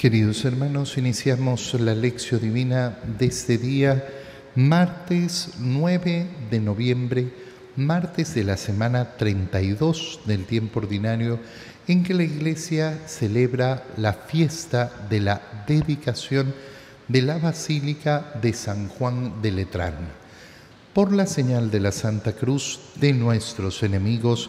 Queridos hermanos, iniciamos la lección divina de este día, martes 9 de noviembre, martes de la semana 32 del tiempo ordinario, en que la Iglesia celebra la fiesta de la dedicación de la Basílica de San Juan de Letrán. Por la señal de la Santa Cruz de nuestros enemigos,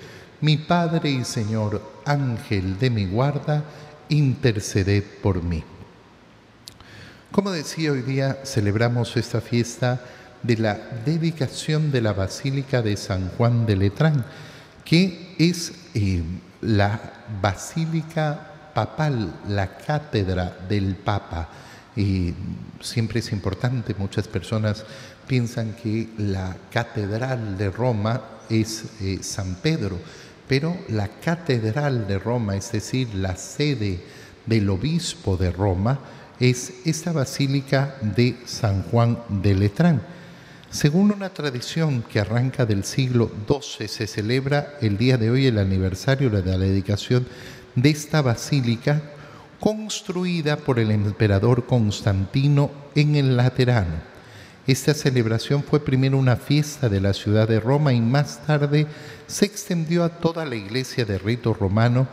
mi Padre y Señor, Ángel de mi guarda, interceded por mí. Como decía, hoy día celebramos esta fiesta de la dedicación de la Basílica de San Juan de Letrán, que es eh, la basílica papal, la cátedra del Papa. Y siempre es importante, muchas personas piensan que la catedral de Roma es eh, San Pedro, pero la catedral de Roma, es decir, la sede del obispo de Roma, es esta basílica de San Juan de Letrán. Según una tradición que arranca del siglo XII, se celebra el día de hoy el aniversario de la dedicación de esta basílica construida por el emperador Constantino en el Laterano. Esta celebración fue primero una fiesta de la ciudad de Roma y más tarde se extendió a toda la iglesia de rito romano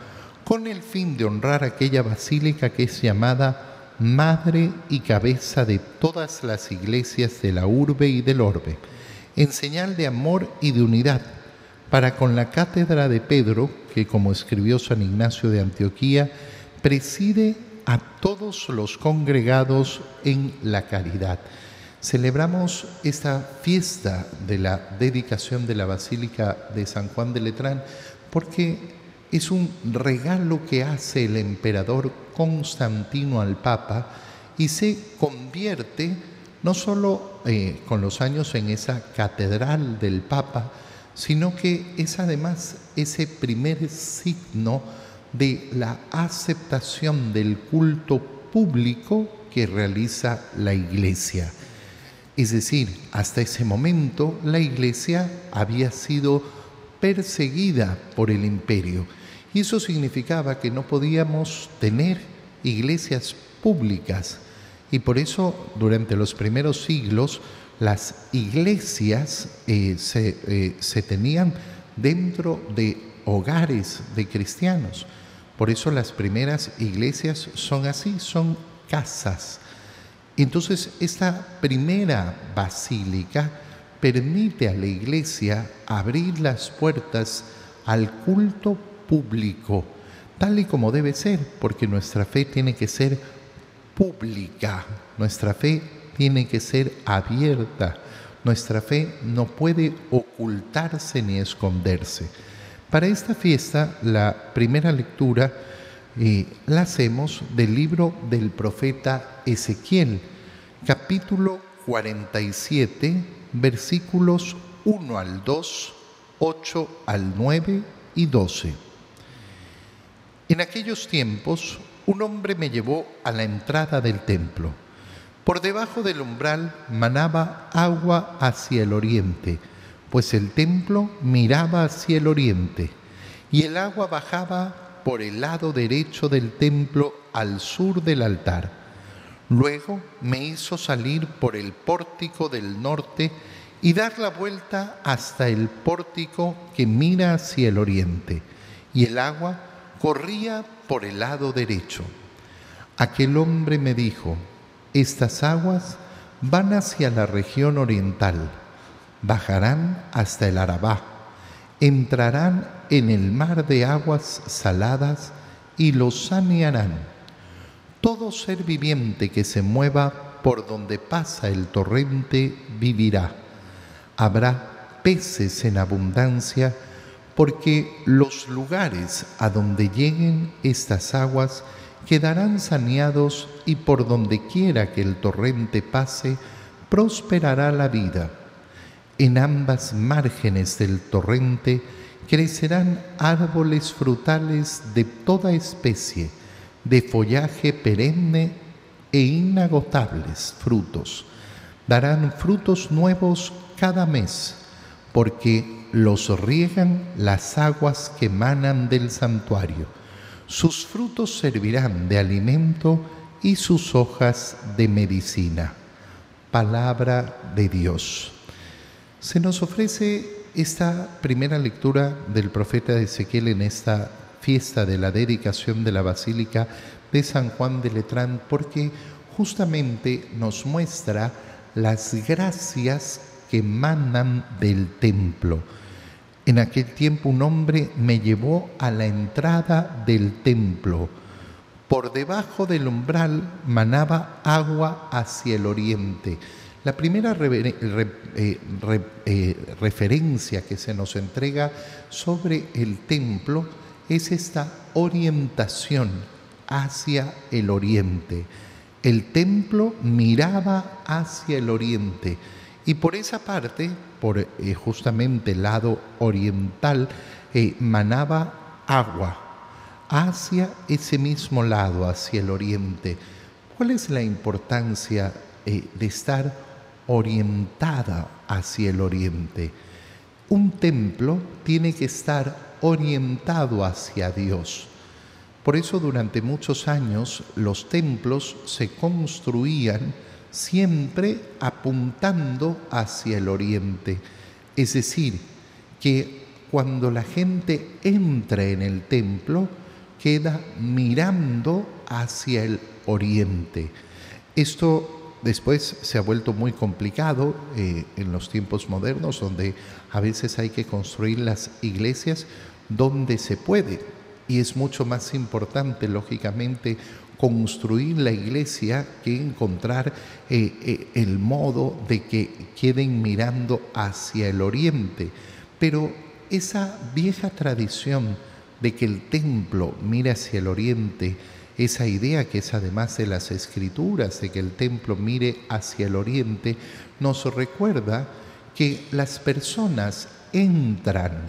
con el fin de honrar aquella basílica que es llamada madre y cabeza de todas las iglesias de la urbe y del orbe, en señal de amor y de unidad, para con la cátedra de Pedro, que como escribió San Ignacio de Antioquía, preside a todos los congregados en la caridad Celebramos esta fiesta de la dedicación de la Basílica de San Juan de Letrán porque es un regalo que hace el emperador Constantino al Papa y se convierte no solo eh, con los años en esa catedral del Papa, sino que es además ese primer signo de la aceptación del culto público que realiza la Iglesia. Es decir, hasta ese momento la iglesia había sido perseguida por el imperio. Y eso significaba que no podíamos tener iglesias públicas. Y por eso durante los primeros siglos las iglesias eh, se, eh, se tenían dentro de hogares de cristianos. Por eso las primeras iglesias son así, son casas entonces, esta primera basílica permite a la iglesia abrir las puertas al culto público, tal y como debe ser, porque nuestra fe tiene que ser pública, nuestra fe tiene que ser abierta, nuestra fe no puede ocultarse ni esconderse. Para esta fiesta, la primera lectura eh, la hacemos del libro del profeta Ezequiel, capítulo 47, versículos 1 al 2, 8 al 9 y 12. En aquellos tiempos, un hombre me llevó a la entrada del templo. Por debajo del umbral manaba agua hacia el oriente, pues el templo miraba hacia el oriente, y el agua bajaba por el lado derecho del templo al sur del altar. Luego me hizo salir por el pórtico del norte y dar la vuelta hasta el pórtico que mira hacia el oriente, y el agua corría por el lado derecho. Aquel hombre me dijo, estas aguas van hacia la región oriental, bajarán hasta el Arabá, entrarán en el mar de aguas saladas y los sanearán. Todo ser viviente que se mueva por donde pasa el torrente vivirá. Habrá peces en abundancia porque los lugares a donde lleguen estas aguas quedarán saneados y por donde quiera que el torrente pase, prosperará la vida. En ambas márgenes del torrente crecerán árboles frutales de toda especie, de follaje perenne e inagotables frutos. Darán frutos nuevos cada mes, porque los riegan las aguas que emanan del santuario. Sus frutos servirán de alimento y sus hojas de medicina. Palabra de Dios. Se nos ofrece esta primera lectura del profeta Ezequiel en esta fiesta de la dedicación de la Basílica de San Juan de Letrán porque justamente nos muestra las gracias que emanan del templo. En aquel tiempo un hombre me llevó a la entrada del templo. Por debajo del umbral manaba agua hacia el oriente. La primera eh, eh, referencia que se nos entrega sobre el templo es esta orientación hacia el oriente. El templo miraba hacia el oriente y por esa parte, por eh, justamente el lado oriental, manaba agua hacia ese mismo lado, hacia el oriente. ¿Cuál es la importancia de estar orientada hacia el oriente? Un templo tiene que estar orientado hacia Dios. Por eso durante muchos años los templos se construían siempre apuntando hacia el oriente. Es decir, que cuando la gente entra en el templo, queda mirando hacia el oriente. Esto después se ha vuelto muy complicado eh, en los tiempos modernos, donde a veces hay que construir las iglesias donde se puede y es mucho más importante, lógicamente, construir la iglesia que encontrar eh, eh, el modo de que queden mirando hacia el oriente. Pero esa vieja tradición de que el templo mire hacia el oriente, esa idea que es además de las escrituras, de que el templo mire hacia el oriente, nos recuerda que las personas entran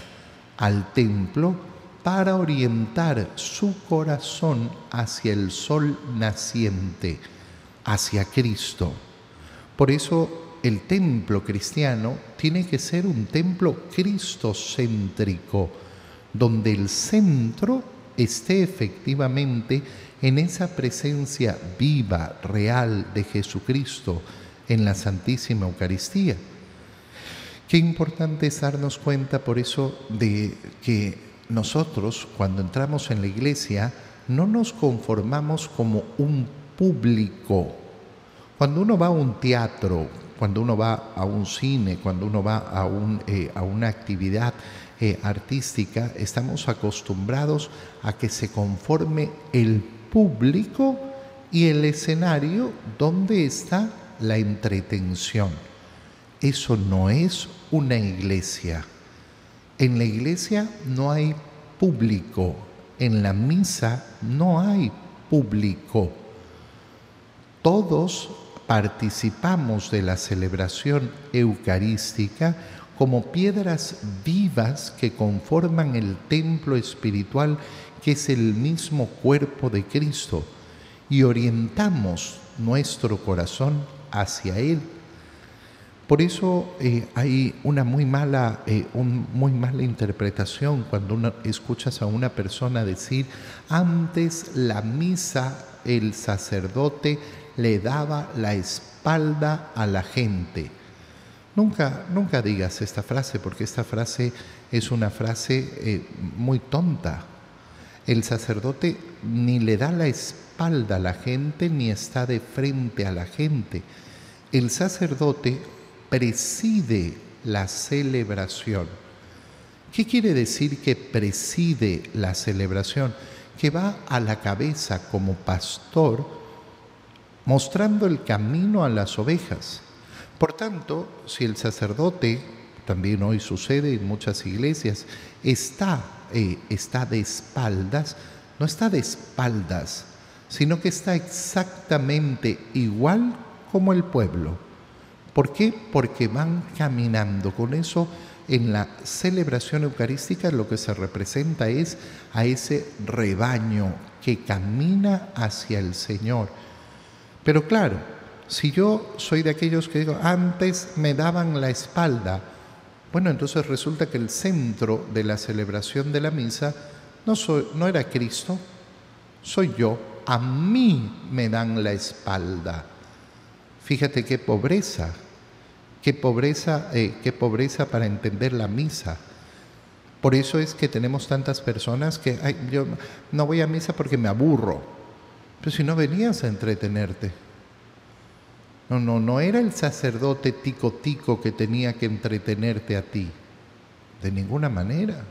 al templo para orientar su corazón hacia el sol naciente, hacia Cristo. Por eso el templo cristiano tiene que ser un templo cristocéntrico, donde el centro esté efectivamente en esa presencia viva, real de Jesucristo en la Santísima Eucaristía. Qué importante es darnos cuenta por eso de que nosotros cuando entramos en la iglesia no nos conformamos como un público. Cuando uno va a un teatro, cuando uno va a un cine, cuando uno va a, eh, una actividad eh, artística, estamos acostumbrados a que se conforme el público y el escenario donde está la entretención. Eso no es una iglesia. En la iglesia no hay público, en la misa no hay público. Todos participamos de la celebración eucarística como piedras vivas que conforman el templo espiritual que es el mismo cuerpo de Cristo y orientamos nuestro corazón hacia Él por eso eh, hay una muy mala, eh, muy mala interpretación cuando uno escuchas a una persona decir, antes la misa el sacerdote le daba la espalda a la gente. Nunca, nunca digas esta frase porque esta frase es una frase eh, muy tonta. El sacerdote ni le da la espalda a la gente ni está de frente a la gente. El sacerdote preside la celebración. ¿Qué quiere decir que preside la celebración? Que va a la cabeza como pastor mostrando el camino a las ovejas. Por tanto, si el sacerdote, también hoy sucede en muchas iglesias, está, eh, está de espaldas, no está de espaldas, sino que está exactamente igual como el pueblo. ¿Por qué? Porque van caminando. Con eso, en la celebración eucarística lo que se representa es a ese rebaño que camina hacia el Señor. Pero claro, si yo soy de aquellos que digo, antes me daban la espalda, bueno, entonces resulta que el centro de la celebración de la misa no, soy, no era Cristo, soy yo. A mí me dan la espalda. Fíjate qué pobreza, qué pobreza, eh, qué pobreza para entender la misa. Por eso es que tenemos tantas personas que yo no voy a misa porque me aburro. Pero si no venías a entretenerte. No, no, no era el sacerdote tico tico que tenía que entretenerte a ti. De ninguna manera.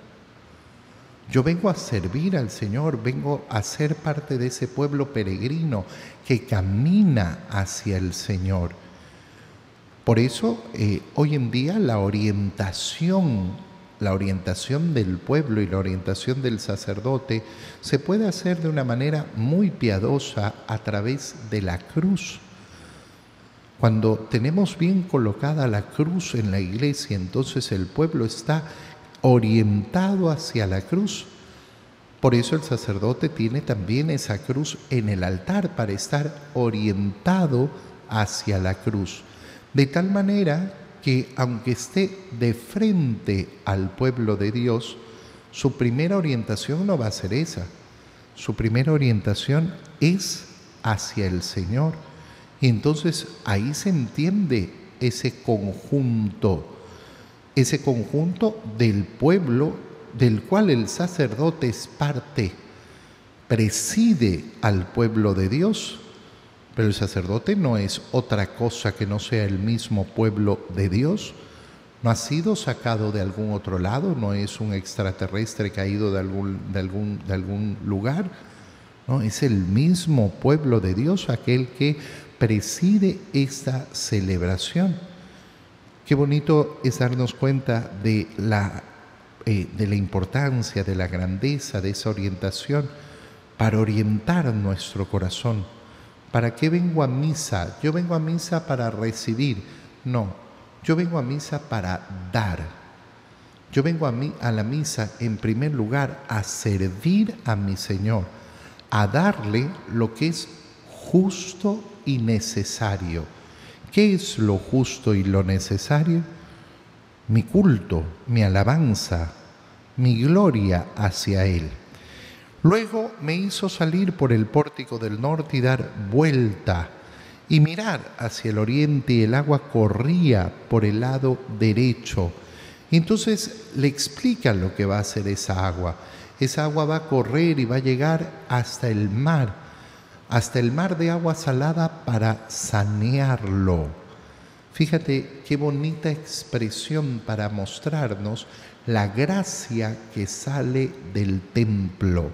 Yo vengo a servir al Señor, vengo a ser parte de ese pueblo peregrino que camina hacia el Señor. Por eso eh, hoy en día la orientación, la orientación del pueblo y la orientación del sacerdote se puede hacer de una manera muy piadosa a través de la cruz. Cuando tenemos bien colocada la cruz en la iglesia, entonces el pueblo está orientado hacia la cruz. Por eso el sacerdote tiene también esa cruz en el altar para estar orientado hacia la cruz. De tal manera que aunque esté de frente al pueblo de Dios, su primera orientación no va a ser esa. Su primera orientación es hacia el Señor y entonces ahí se entiende ese conjunto, ese conjunto del pueblo del cual el sacerdote es parte, preside al pueblo de Dios, pero el sacerdote no es otra cosa que no sea el mismo pueblo de Dios, no ha sido sacado de algún otro lado, no es un extraterrestre caído de algún, de algún, de algún lugar, no, es el mismo pueblo de Dios aquel que preside esta celebración. Qué bonito es darnos cuenta de la, eh, de la importancia, de la grandeza de esa orientación para orientar nuestro corazón. ¿Para qué vengo a misa? Yo vengo a misa para recibir. No, yo vengo a misa para dar. Yo vengo a, a la misa en primer lugar a servir a mi Señor, a darle lo que es justo y necesario. ¿Qué es lo justo y lo necesario? Mi culto, mi alabanza, mi gloria hacia Él. Luego me hizo salir por el pórtico del norte y dar vuelta y mirar hacia el oriente y el agua corría por el lado derecho. entonces le explica lo que va a hacer esa agua. Esa agua va a correr y va a llegar hasta el mar hasta el mar de agua salada para sanearlo. Fíjate qué bonita expresión para mostrarnos la gracia que sale del templo.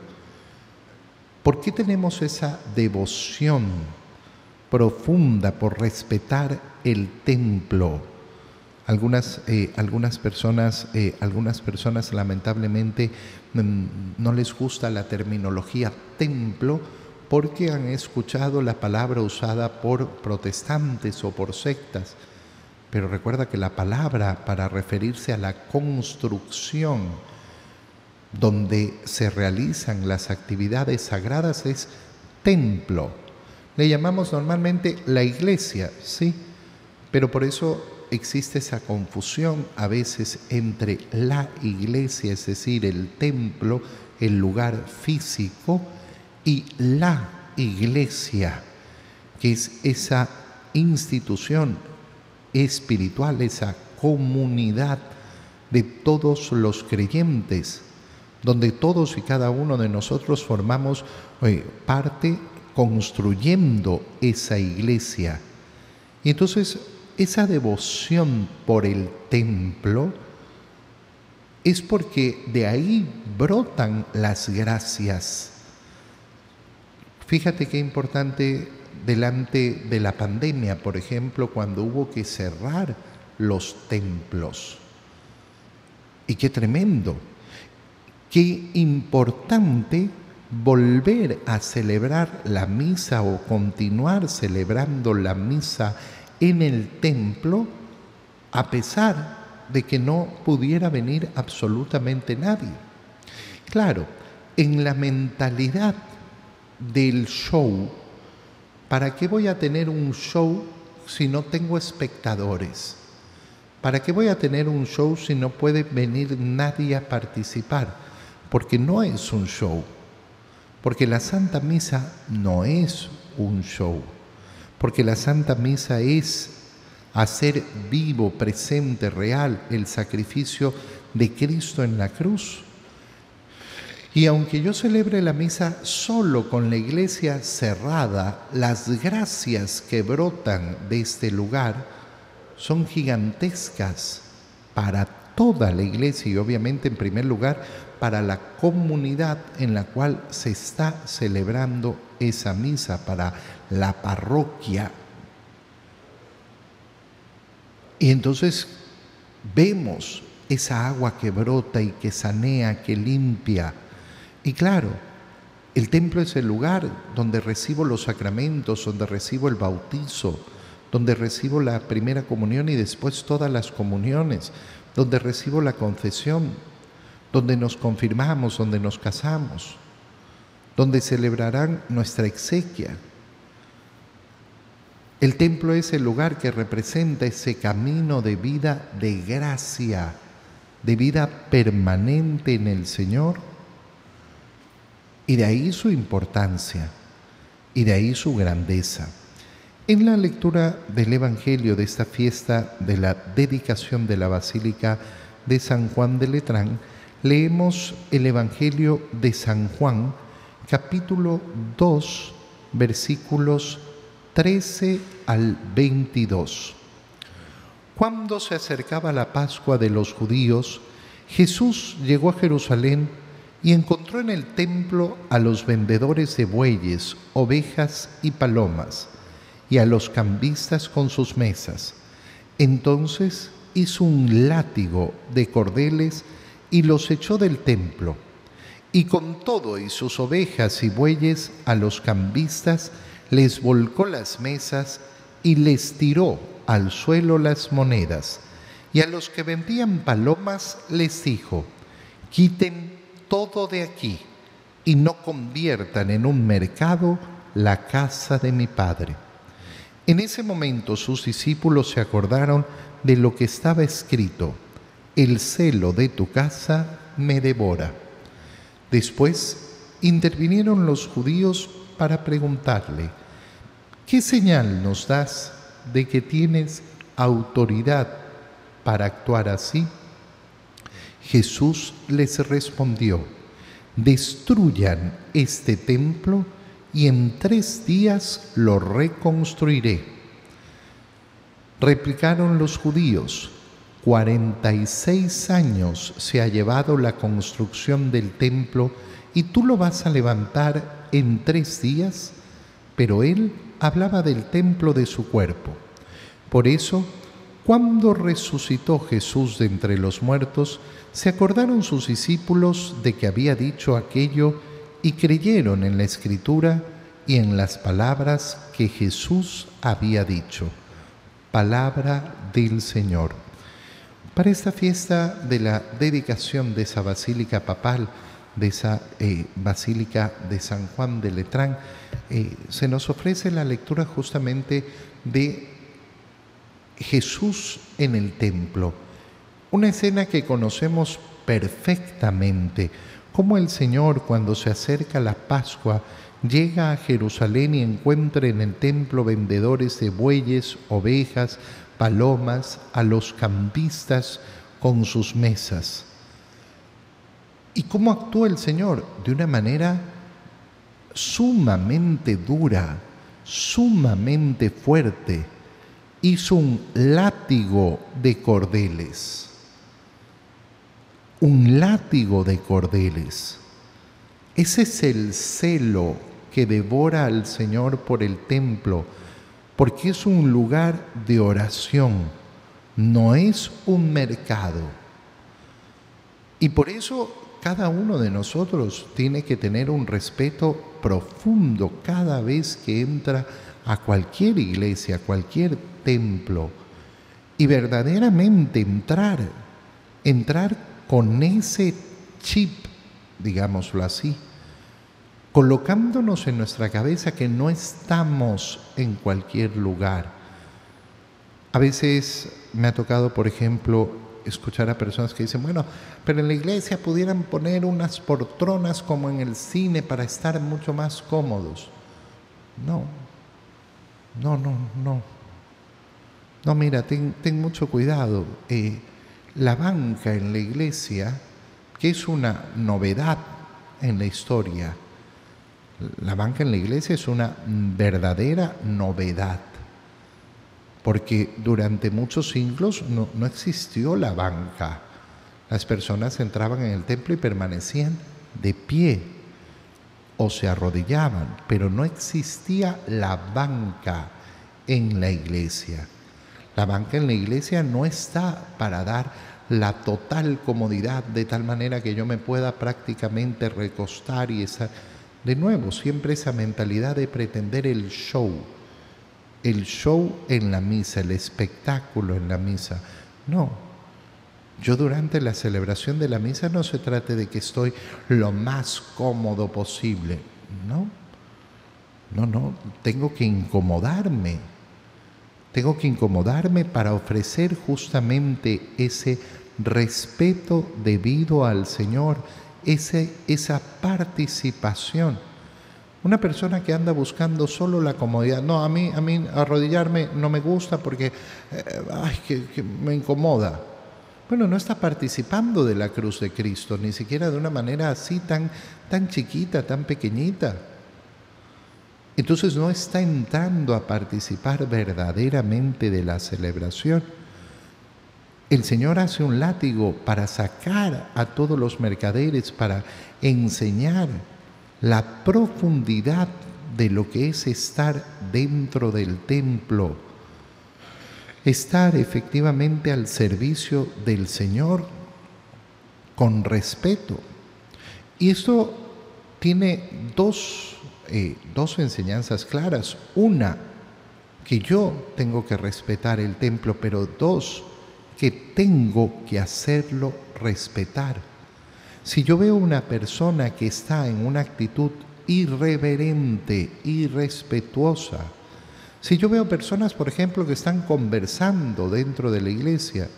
¿Por qué tenemos esa devoción profunda por respetar el templo? Algunas, eh, algunas, personas, eh, algunas personas lamentablemente mm, no les gusta la terminología templo porque han escuchado la palabra usada por protestantes o por sectas. Pero recuerda que la palabra para referirse a la construcción donde se realizan las actividades sagradas es templo. Le llamamos normalmente la iglesia, ¿sí? Pero por eso existe esa confusión a veces entre la iglesia, es decir, el templo, el lugar físico, y la iglesia, que es esa institución espiritual, esa comunidad de todos los creyentes, donde todos y cada uno de nosotros formamos eh, parte construyendo esa iglesia. Y entonces esa devoción por el templo es porque de ahí brotan las gracias Fíjate qué importante delante de la pandemia, por ejemplo, cuando hubo que cerrar los templos. Y qué tremendo, qué importante volver a celebrar la misa o continuar celebrando la misa en el templo a pesar de que no pudiera venir absolutamente nadie. Claro, en la mentalidad del show, ¿para qué voy a tener un show si no tengo espectadores? ¿Para qué voy a tener un show si no puede venir nadie a participar? Porque no es un show. Porque la Santa Misa no es un show. Porque la Santa Misa es hacer vivo, presente, real el sacrificio de Cristo en la cruz. Y aunque yo celebre la misa solo con la iglesia cerrada, las gracias que brotan de este lugar son gigantescas para toda la iglesia y obviamente en primer lugar para la comunidad en la cual se está celebrando esa misa, para la parroquia y entonces vemos esa agua que brota y que sanea, que limpia. Y claro, el templo es el lugar donde recibo los sacramentos, donde recibo el bautizo, donde recibo la primera comunión y después todas las comuniones, donde recibo la confesión, donde nos confirmamos, donde nos casamos, donde celebrarán nuestra exequia. El templo es el lugar que representa ese camino de vida de gracia, de vida permanente en el Señor. Y de ahí su importancia y de ahí su grandeza. En la lectura del Evangelio de esta fiesta de la dedicación de la Basílica de San Juan de Letrán, leemos el Evangelio de San Juan, capítulo 2, versículos 13 al 22. Cuando se acercaba la Pascua de los judíos, Jesús llegó a Jerusalén y encontró en el templo a los vendedores de bueyes, ovejas y palomas, y a los cambistas con sus mesas. Entonces hizo un látigo de cordeles y los echó del templo. Y con todo y sus ovejas y bueyes a los cambistas les volcó las mesas y les tiró al suelo las monedas. Y a los que vendían palomas les dijo, quiten todo de aquí y no conviertan en un mercado la casa de mi Padre. En ese momento sus discípulos se acordaron de lo que estaba escrito, el celo de tu casa me devora. Después intervinieron los judíos para preguntarle, ¿qué señal nos das de que tienes autoridad para actuar así? Jesús les respondió, destruyan este templo y en tres días lo reconstruiré. Replicaron los judíos, cuarenta y seis años se ha llevado la construcción del templo y tú lo vas a levantar en tres días, pero él hablaba del templo de su cuerpo. Por eso, cuando resucitó Jesús de entre los muertos, se acordaron sus discípulos de que había dicho aquello y creyeron en la escritura y en las palabras que Jesús había dicho. Palabra del Señor. Para esta fiesta de la dedicación de esa basílica papal, de esa eh, Basílica de San Juan de Letrán, eh, se nos ofrece la lectura justamente de Jesús en el templo, una escena que conocemos perfectamente, como el Señor cuando se acerca la Pascua llega a Jerusalén y encuentra en el templo vendedores de bueyes, ovejas, palomas, a los campistas con sus mesas. ¿Y cómo actúa el Señor? De una manera sumamente dura, sumamente fuerte. Hizo un látigo de cordeles. Un látigo de cordeles. Ese es el celo que devora al Señor por el templo, porque es un lugar de oración, no es un mercado. Y por eso cada uno de nosotros tiene que tener un respeto profundo cada vez que entra a cualquier iglesia, a cualquier templo, y verdaderamente entrar, entrar con ese chip, digámoslo así, colocándonos en nuestra cabeza que no estamos en cualquier lugar. A veces me ha tocado, por ejemplo, escuchar a personas que dicen, bueno, pero en la iglesia pudieran poner unas portronas como en el cine para estar mucho más cómodos. No, no, no, no. No, mira, ten, mucho cuidado. Eh, la banca en la iglesia, que es una novedad en la historia, la banca en la iglesia es una verdadera novedad, porque durante muchos siglos no, no existió la banca. Las personas entraban en el templo y permanecían de pie o se arrodillaban, pero no existía la banca en la iglesia. La banca en la iglesia no está para dar la total comodidad de tal manera que yo me pueda prácticamente recostar y esa de nuevo siempre esa mentalidad de pretender el show, el show en la misa, el espectáculo en la misa. No. Yo durante la celebración de la misa no se trate de que estoy lo más cómodo posible. No. No, no, tengo que incomodarme tengo que incomodarme para ofrecer justamente ese respeto debido al Señor, esa participación. Una persona que anda buscando solo la comodidad, no, a mí, a mí arrodillarme no me gusta porque eh, que me incomoda. Bueno, no está participando de la cruz de Cristo, ni siquiera de una manera así tan, tan chiquita, tan pequeñita. Entonces no está entrando a participar verdaderamente de la celebración. El Señor hace un látigo para sacar a todos los mercaderes, para enseñar la profundidad de lo que es estar dentro del templo, estar efectivamente al servicio del Señor con respeto. Y esto tiene dos eh, dos enseñanzas claras. Una, que yo tengo que respetar el templo, pero dos, que tengo que hacerlo respetar. Si yo veo una persona que está en una actitud irreverente, irrespetuosa, si yo veo personas, por ejemplo, que están conversando dentro de la iglesia,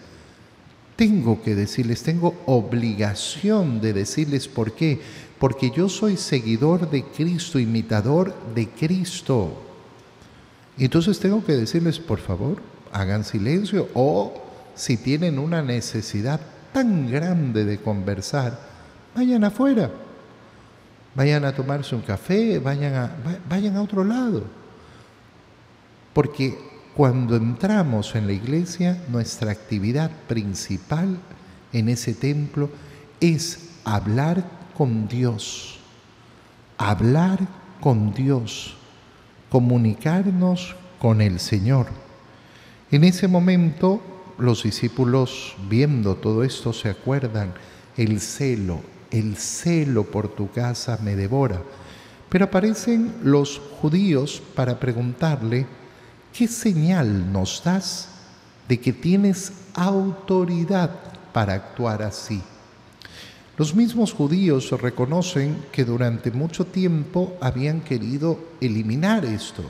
tengo que decirles, tengo obligación de decirles por qué porque yo soy seguidor de Cristo, imitador de Cristo. Entonces tengo que decirles, por favor, hagan silencio o si tienen una necesidad tan grande de conversar, vayan afuera, vayan a tomarse un café, vayan a, vayan a otro lado. Porque cuando entramos en la iglesia, nuestra actividad principal en ese templo es hablar con Dios, hablar con Dios, comunicarnos con el Señor. En ese momento los discípulos viendo todo esto se acuerdan, el celo, el celo por tu casa me devora. Pero aparecen los judíos para preguntarle, ¿qué señal nos das de que tienes autoridad para actuar así? Los mismos judíos reconocen que durante mucho tiempo habían querido eliminar esto,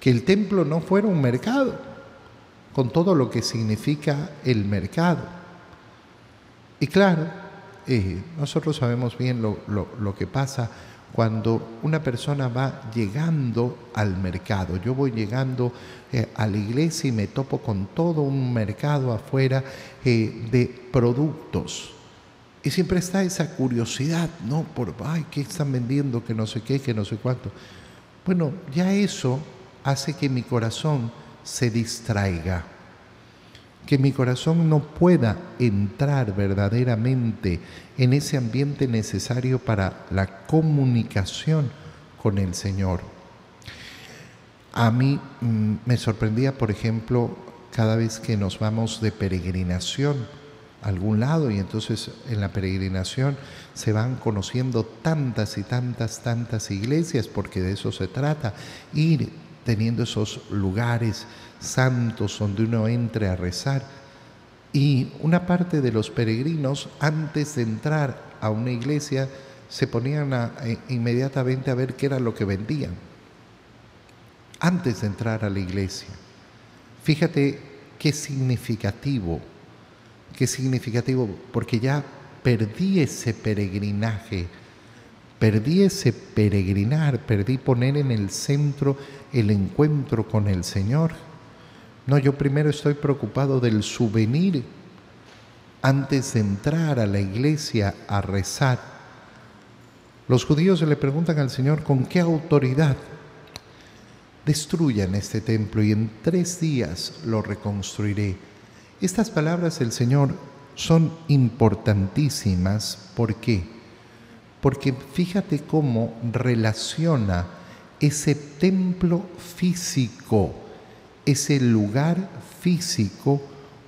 que el templo no fuera un mercado, con todo lo que significa el mercado. Y claro, eh, nosotros sabemos bien lo, que pasa cuando una persona va llegando al mercado. Yo voy llegando eh, a la iglesia y me topo con todo un mercado afuera eh, de productos y siempre está esa curiosidad, ¿no? Por, ay, ¿qué están vendiendo? Que no sé qué, que no sé cuánto. Bueno, ya eso hace que mi corazón se distraiga, que mi corazón no pueda entrar verdaderamente en ese ambiente necesario para la comunicación con el Señor. A mí mm, me sorprendía, por ejemplo, cada vez que nos vamos de peregrinación, algún lado y entonces en la peregrinación se van conociendo tantas y tantas, tantas iglesias, porque de eso se trata, ir teniendo esos lugares santos donde uno entre a rezar. Y una parte de los peregrinos, antes de entrar a una iglesia, se ponían eh, inmediatamente a ver qué era lo que vendían, antes de entrar a la iglesia. Fíjate qué significativo, qué significativo, porque ya perdí ese peregrinaje, perdí ese peregrinar, perdí poner en el centro el encuentro con el Señor. No, yo primero estoy preocupado del souvenir antes de entrar a la iglesia a rezar. Los judíos le preguntan al Señor, ¿con qué autoridad? Destruyan este templo y en tres días lo reconstruiré. Estas palabras del Señor son importantísimas. ¿Por qué? Porque fíjate cómo relaciona ese templo físico, ese lugar físico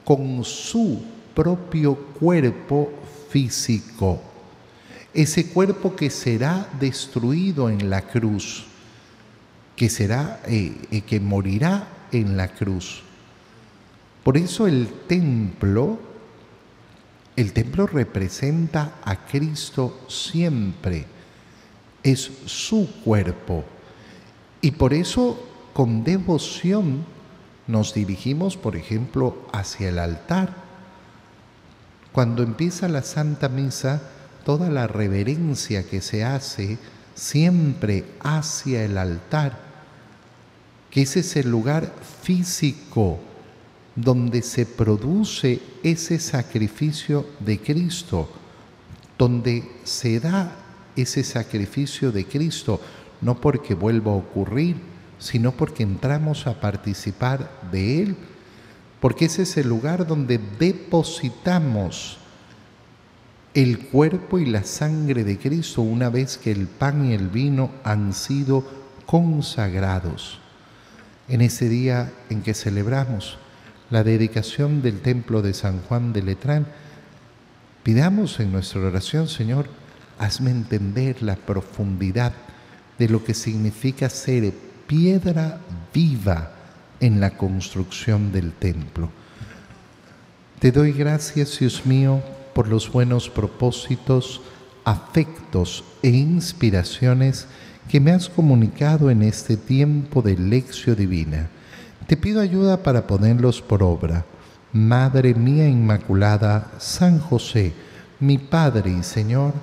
con su propio cuerpo físico. Ese cuerpo que será destruido en la cruz, que será eh, eh, que morirá en la cruz. Por eso el templo el templo representa a Cristo siempre, es su cuerpo. Y por eso con devoción nos dirigimos, por ejemplo, hacia el altar. Cuando empieza la Santa Misa, toda la reverencia que se hace siempre hacia el altar, que ese es el lugar físico donde se produce ese sacrificio de Cristo, donde se da ese sacrificio de Cristo, no porque vuelva a ocurrir, sino porque entramos a participar de Él, porque ese es el lugar donde depositamos el cuerpo y la sangre de Cristo una vez que el pan y el vino han sido consagrados. En ese día en que celebramos la dedicación del templo de San Juan de Letrán, pidamos en nuestra oración, Señor, hazme entender la profundidad de lo que significa ser piedra viva en la construcción del templo. Te doy gracias, Dios mío, por los buenos propósitos, afectos e inspiraciones que me has comunicado en este tiempo de lección divina te pido ayuda para ponerlos por obra. Madre mía Inmaculada, San José, mi Padre y Señor,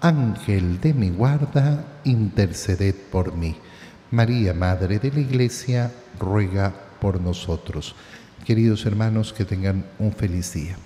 Ángel de mi guarda, interceded por mí. María, Madre de la Iglesia, ruega por nosotros. Queridos hermanos, que tengan un feliz día.